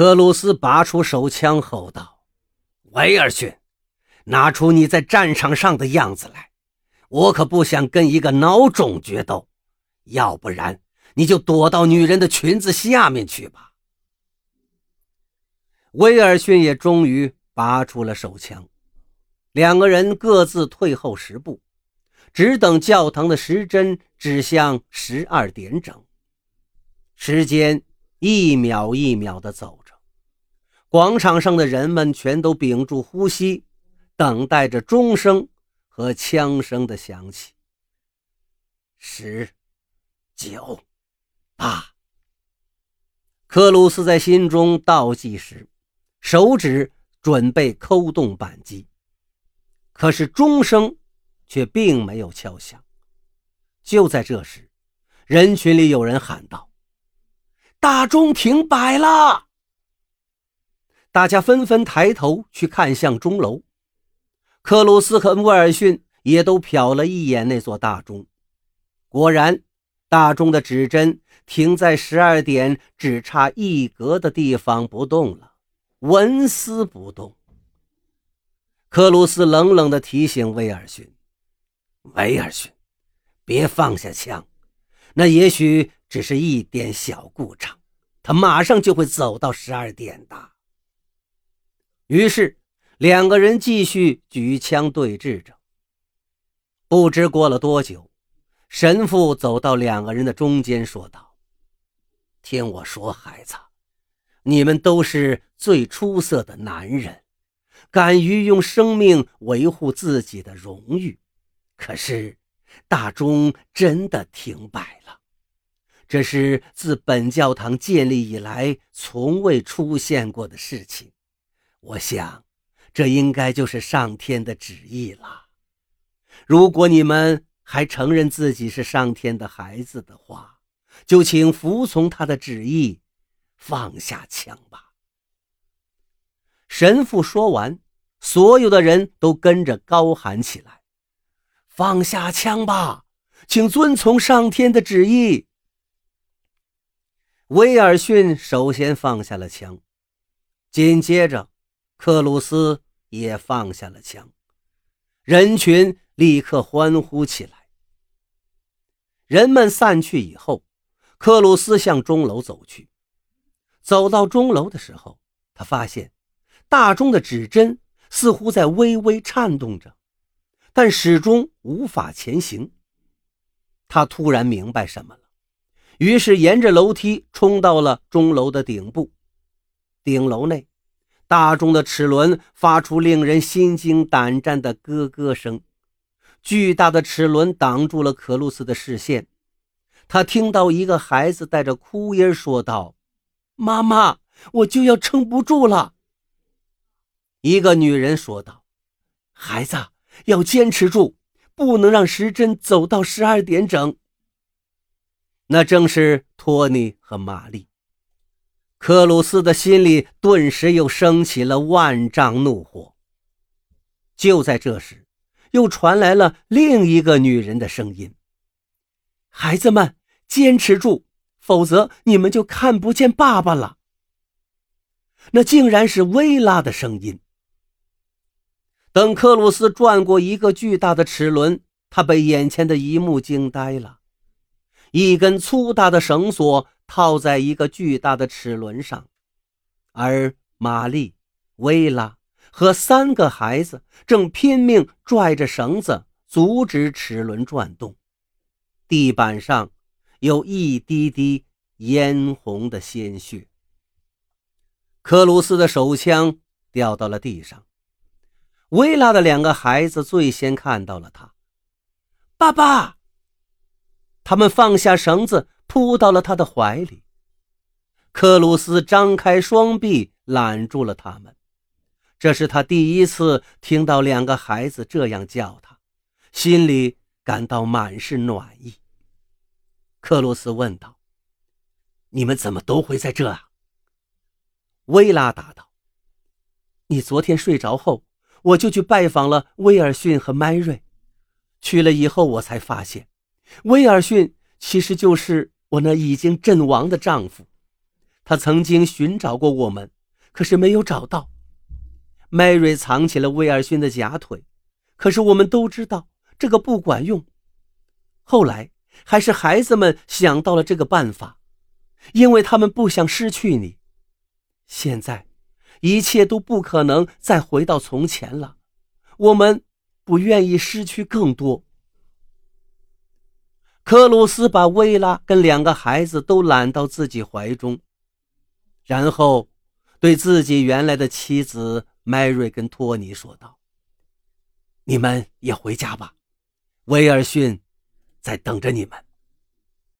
克鲁斯拔出手枪，吼道：“威尔逊，拿出你在战场上的样子来！我可不想跟一个孬种决斗，要不然你就躲到女人的裙子下面去吧。”威尔逊也终于拔出了手枪，两个人各自退后十步，只等教堂的时针指向十二点整。时间一秒一秒地走，广场上的人们全都屏住呼吸，等待着钟声和枪声的响起。十、九、八，克鲁斯在心中倒计时。手指准备扣动扳机，可是钟声却并没有敲响。就在这时，人群里有人喊道：“大钟停摆了！”大家纷纷抬头去看向钟楼。克鲁斯和威尔逊也都瞟了一眼那座大钟，果然，大钟的指针停在十二点只差一格的地方不动了。纹丝不动。克鲁斯冷冷地提醒威尔逊：“威尔逊，别放下枪，那也许只是一点小故障，他马上就会走到十二点的。”于是，两个人继续举枪对峙着。不知过了多久，神父走到两个人的中间，说道：“听我说，孩子。”你们都是最出色的男人，敢于用生命维护自己的荣誉。可是，大钟真的停摆了，这是自本教堂建立以来从未出现过的事情。我想，这应该就是上天的旨意了。如果你们还承认自己是上天的孩子的话，就请服从他的旨意。放下枪吧！神父说完，所有的人都跟着高喊起来：“放下枪吧，请遵从上天的旨意。”威尔逊首先放下了枪，紧接着，克鲁斯也放下了枪，人群立刻欢呼起来。人们散去以后，克鲁斯向钟楼走去。走到钟楼的时候，他发现大钟的指针似乎在微微颤动着，但始终无法前行。他突然明白什么了，于是沿着楼梯冲到了钟楼的顶部。顶楼内，大钟的齿轮发出令人心惊胆战的咯咯声，巨大的齿轮挡住了可鲁斯的视线。他听到一个孩子带着哭音说道。妈妈，我就要撑不住了。”一个女人说道，“孩子要坚持住，不能让时针走到十二点整。”那正是托尼和玛丽。克鲁斯的心里顿时又升起了万丈怒火。就在这时，又传来了另一个女人的声音：“孩子们，坚持住！”否则，你们就看不见爸爸了。那竟然是薇拉的声音。等克鲁斯转过一个巨大的齿轮，他被眼前的一幕惊呆了：一根粗大的绳索套在一个巨大的齿轮上，而玛丽、薇拉和三个孩子正拼命拽着绳子，阻止齿轮转动。地板上。有一滴滴嫣红的鲜血。克鲁斯的手枪掉到了地上。薇拉的两个孩子最先看到了他。爸爸！他们放下绳子，扑到了他的怀里。克鲁斯张开双臂揽住了他们。这是他第一次听到两个孩子这样叫他，心里感到满是暖意。克鲁斯问道：“你们怎么都会在这啊？”薇拉答道：“你昨天睡着后，我就去拜访了威尔逊和麦瑞。去了以后，我才发现，威尔逊其实就是我那已经阵亡的丈夫。他曾经寻找过我们，可是没有找到。迈瑞藏起了威尔逊的假腿，可是我们都知道这个不管用。后来还是孩子们想到了这个办法，因为他们不想失去你。现在，一切都不可能再回到从前了。我们不愿意失去更多。克鲁斯把薇拉跟两个孩子都揽到自己怀中，然后对自己原来的妻子迈瑞跟托尼说道：“你们也回家吧，威尔逊在等着你们。”